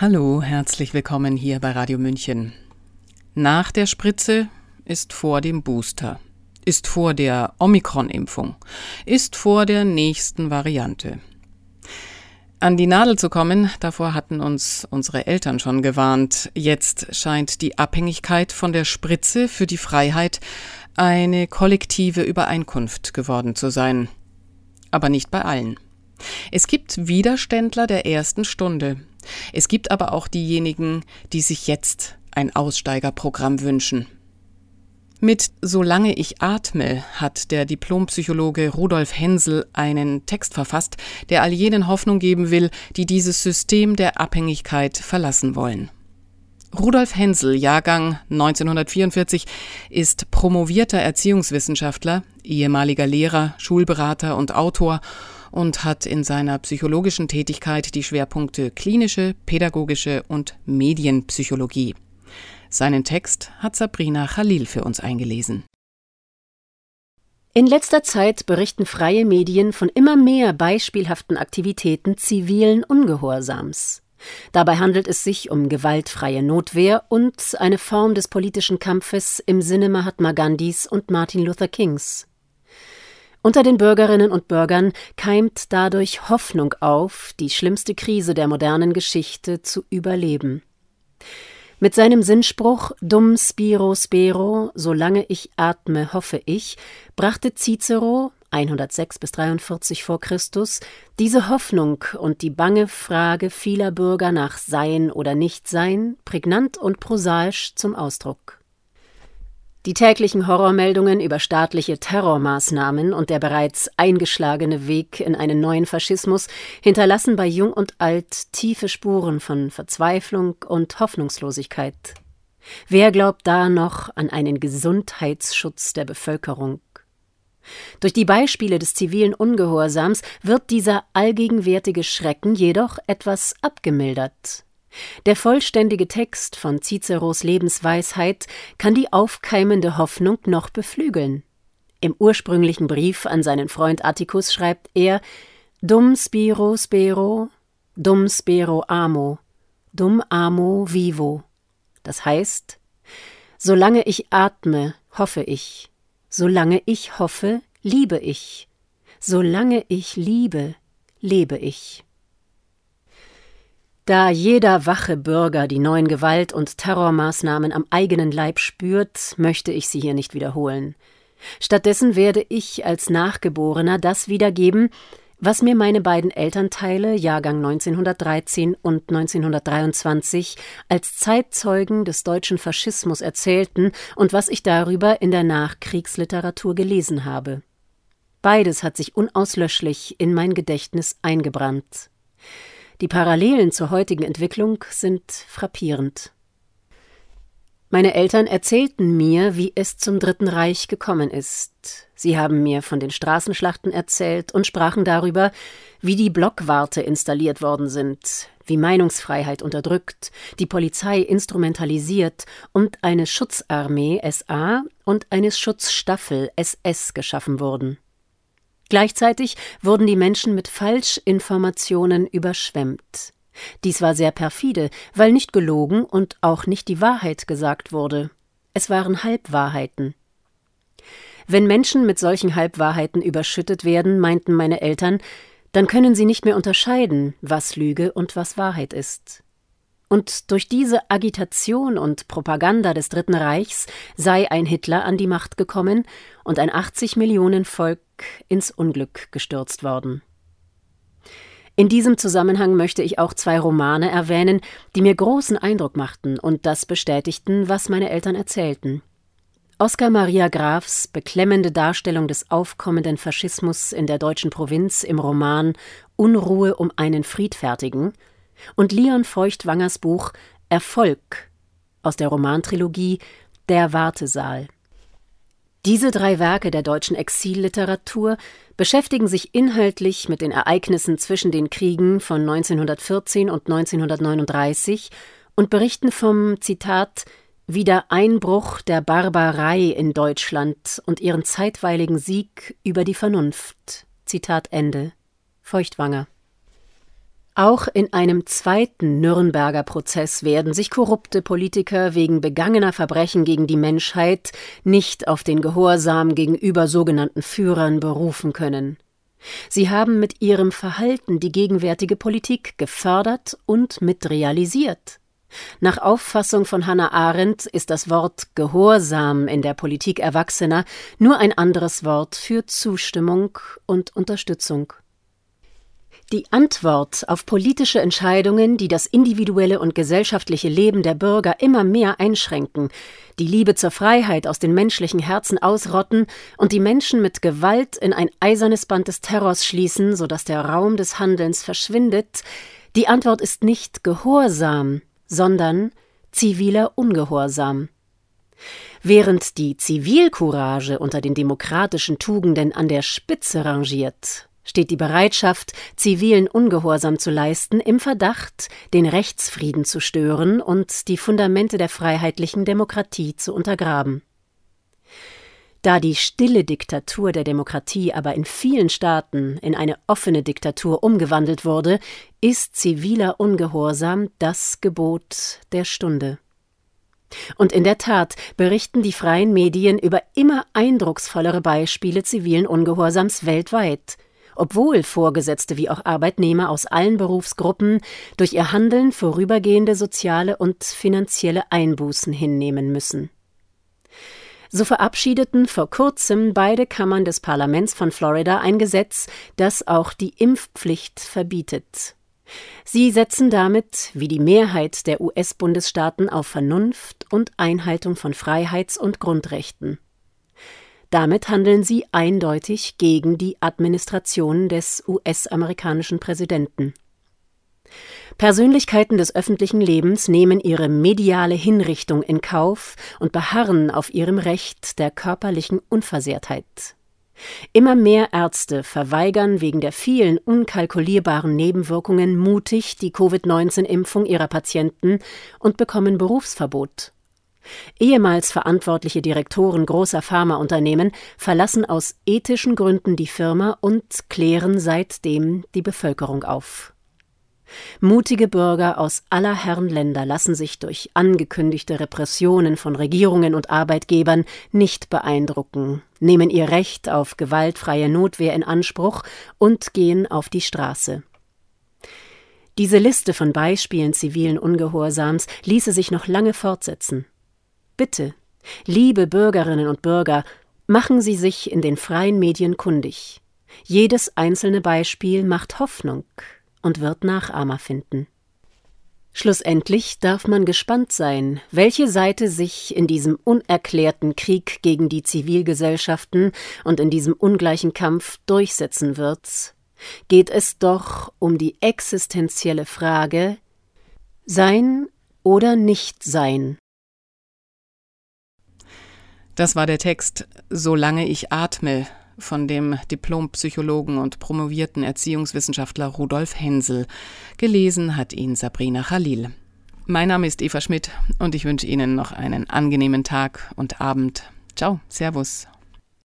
Hallo, herzlich willkommen hier bei Radio München. Nach der Spritze ist vor dem Booster, ist vor der Omikron-Impfung, ist vor der nächsten Variante. An die Nadel zu kommen, davor hatten uns unsere Eltern schon gewarnt. Jetzt scheint die Abhängigkeit von der Spritze für die Freiheit eine kollektive Übereinkunft geworden zu sein. Aber nicht bei allen. Es gibt Widerständler der ersten Stunde, es gibt aber auch diejenigen, die sich jetzt ein Aussteigerprogramm wünschen. Mit Solange ich atme hat der Diplompsychologe Rudolf Hensel einen Text verfasst, der all jenen Hoffnung geben will, die dieses System der Abhängigkeit verlassen wollen. Rudolf Hensel, Jahrgang 1944, ist promovierter Erziehungswissenschaftler, ehemaliger Lehrer, Schulberater und Autor und hat in seiner psychologischen Tätigkeit die Schwerpunkte klinische, pädagogische und Medienpsychologie. Seinen Text hat Sabrina Khalil für uns eingelesen. In letzter Zeit berichten freie Medien von immer mehr beispielhaften Aktivitäten zivilen Ungehorsams. Dabei handelt es sich um gewaltfreie Notwehr und eine Form des politischen Kampfes im Sinne Mahatma Gandhis und Martin Luther Kings. Unter den Bürgerinnen und Bürgern keimt dadurch Hoffnung auf, die schlimmste Krise der modernen Geschichte zu überleben. Mit seinem Sinnspruch Dum spiro spero, solange ich atme, hoffe ich, brachte Cicero 106 bis 43 vor Christus diese Hoffnung und die bange Frage vieler Bürger nach Sein oder Nichtsein prägnant und prosaisch zum Ausdruck. Die täglichen Horrormeldungen über staatliche Terrormaßnahmen und der bereits eingeschlagene Weg in einen neuen Faschismus hinterlassen bei Jung und Alt tiefe Spuren von Verzweiflung und Hoffnungslosigkeit. Wer glaubt da noch an einen Gesundheitsschutz der Bevölkerung? Durch die Beispiele des zivilen Ungehorsams wird dieser allgegenwärtige Schrecken jedoch etwas abgemildert. Der vollständige Text von Ciceros Lebensweisheit kann die aufkeimende Hoffnung noch beflügeln. Im ursprünglichen Brief an seinen Freund Atticus schreibt er Dum spiro spero, dum spero amo, dum amo vivo. Das heißt, solange ich atme, hoffe ich, solange ich hoffe, liebe ich, solange ich liebe, lebe ich. Da jeder wache Bürger die neuen Gewalt- und Terrormaßnahmen am eigenen Leib spürt, möchte ich sie hier nicht wiederholen. Stattdessen werde ich als Nachgeborener das wiedergeben, was mir meine beiden Elternteile, Jahrgang 1913 und 1923, als Zeitzeugen des deutschen Faschismus erzählten und was ich darüber in der Nachkriegsliteratur gelesen habe. Beides hat sich unauslöschlich in mein Gedächtnis eingebrannt. Die Parallelen zur heutigen Entwicklung sind frappierend. Meine Eltern erzählten mir, wie es zum Dritten Reich gekommen ist. Sie haben mir von den Straßenschlachten erzählt und sprachen darüber, wie die Blockwarte installiert worden sind, wie Meinungsfreiheit unterdrückt, die Polizei instrumentalisiert und eine Schutzarmee SA und eine Schutzstaffel SS geschaffen wurden. Gleichzeitig wurden die Menschen mit Falschinformationen überschwemmt. Dies war sehr perfide, weil nicht gelogen und auch nicht die Wahrheit gesagt wurde. Es waren Halbwahrheiten. Wenn Menschen mit solchen Halbwahrheiten überschüttet werden, meinten meine Eltern, dann können sie nicht mehr unterscheiden, was Lüge und was Wahrheit ist. Und durch diese Agitation und Propaganda des Dritten Reichs sei ein Hitler an die Macht gekommen und ein 80 Millionen Volk ins Unglück gestürzt worden. In diesem Zusammenhang möchte ich auch zwei Romane erwähnen, die mir großen Eindruck machten und das bestätigten, was meine Eltern erzählten. Oskar Maria Grafs beklemmende Darstellung des aufkommenden Faschismus in der deutschen Provinz im Roman Unruhe um einen Friedfertigen und Leon Feuchtwangers Buch Erfolg aus der Romantrilogie Der Wartesaal. Diese drei Werke der deutschen Exilliteratur beschäftigen sich inhaltlich mit den Ereignissen zwischen den Kriegen von 1914 und 1939 und berichten vom Zitat Wiedereinbruch der Barbarei in Deutschland und ihren zeitweiligen Sieg über die Vernunft. Zitat Ende. Feuchtwanger. Auch in einem zweiten Nürnberger Prozess werden sich korrupte Politiker wegen begangener Verbrechen gegen die Menschheit nicht auf den Gehorsam gegenüber sogenannten Führern berufen können. Sie haben mit ihrem Verhalten die gegenwärtige Politik gefördert und mitrealisiert. Nach Auffassung von Hannah Arendt ist das Wort Gehorsam in der Politik Erwachsener nur ein anderes Wort für Zustimmung und Unterstützung. Die Antwort auf politische Entscheidungen, die das individuelle und gesellschaftliche Leben der Bürger immer mehr einschränken, die Liebe zur Freiheit aus den menschlichen Herzen ausrotten und die Menschen mit Gewalt in ein eisernes Band des Terrors schließen, sodass der Raum des Handelns verschwindet, die Antwort ist nicht Gehorsam, sondern ziviler Ungehorsam. Während die Zivilcourage unter den demokratischen Tugenden an der Spitze rangiert steht die Bereitschaft, zivilen Ungehorsam zu leisten, im Verdacht, den Rechtsfrieden zu stören und die Fundamente der freiheitlichen Demokratie zu untergraben. Da die stille Diktatur der Demokratie aber in vielen Staaten in eine offene Diktatur umgewandelt wurde, ist ziviler Ungehorsam das Gebot der Stunde. Und in der Tat berichten die freien Medien über immer eindrucksvollere Beispiele zivilen Ungehorsams weltweit, obwohl Vorgesetzte wie auch Arbeitnehmer aus allen Berufsgruppen durch ihr Handeln vorübergehende soziale und finanzielle Einbußen hinnehmen müssen. So verabschiedeten vor kurzem beide Kammern des Parlaments von Florida ein Gesetz, das auch die Impfpflicht verbietet. Sie setzen damit, wie die Mehrheit der US-Bundesstaaten, auf Vernunft und Einhaltung von Freiheits- und Grundrechten. Damit handeln sie eindeutig gegen die Administration des US-amerikanischen Präsidenten. Persönlichkeiten des öffentlichen Lebens nehmen ihre mediale Hinrichtung in Kauf und beharren auf ihrem Recht der körperlichen Unversehrtheit. Immer mehr Ärzte verweigern wegen der vielen unkalkulierbaren Nebenwirkungen mutig die Covid-19-Impfung ihrer Patienten und bekommen Berufsverbot. Ehemals verantwortliche Direktoren großer Pharmaunternehmen verlassen aus ethischen Gründen die Firma und klären seitdem die Bevölkerung auf. Mutige Bürger aus aller Herren Länder lassen sich durch angekündigte Repressionen von Regierungen und Arbeitgebern nicht beeindrucken, nehmen ihr Recht auf gewaltfreie Notwehr in Anspruch und gehen auf die Straße. Diese Liste von Beispielen zivilen Ungehorsams ließe sich noch lange fortsetzen. Bitte, liebe Bürgerinnen und Bürger, machen Sie sich in den freien Medien kundig. Jedes einzelne Beispiel macht Hoffnung und wird Nachahmer finden. Schlussendlich darf man gespannt sein, welche Seite sich in diesem unerklärten Krieg gegen die Zivilgesellschaften und in diesem ungleichen Kampf durchsetzen wird. Geht es doch um die existenzielle Frage Sein oder Nicht-Sein das war der Text Solange ich atme von dem Diplompsychologen und promovierten Erziehungswissenschaftler Rudolf Hensel. Gelesen hat ihn Sabrina Khalil. Mein Name ist Eva Schmidt und ich wünsche Ihnen noch einen angenehmen Tag und Abend. Ciao, Servus.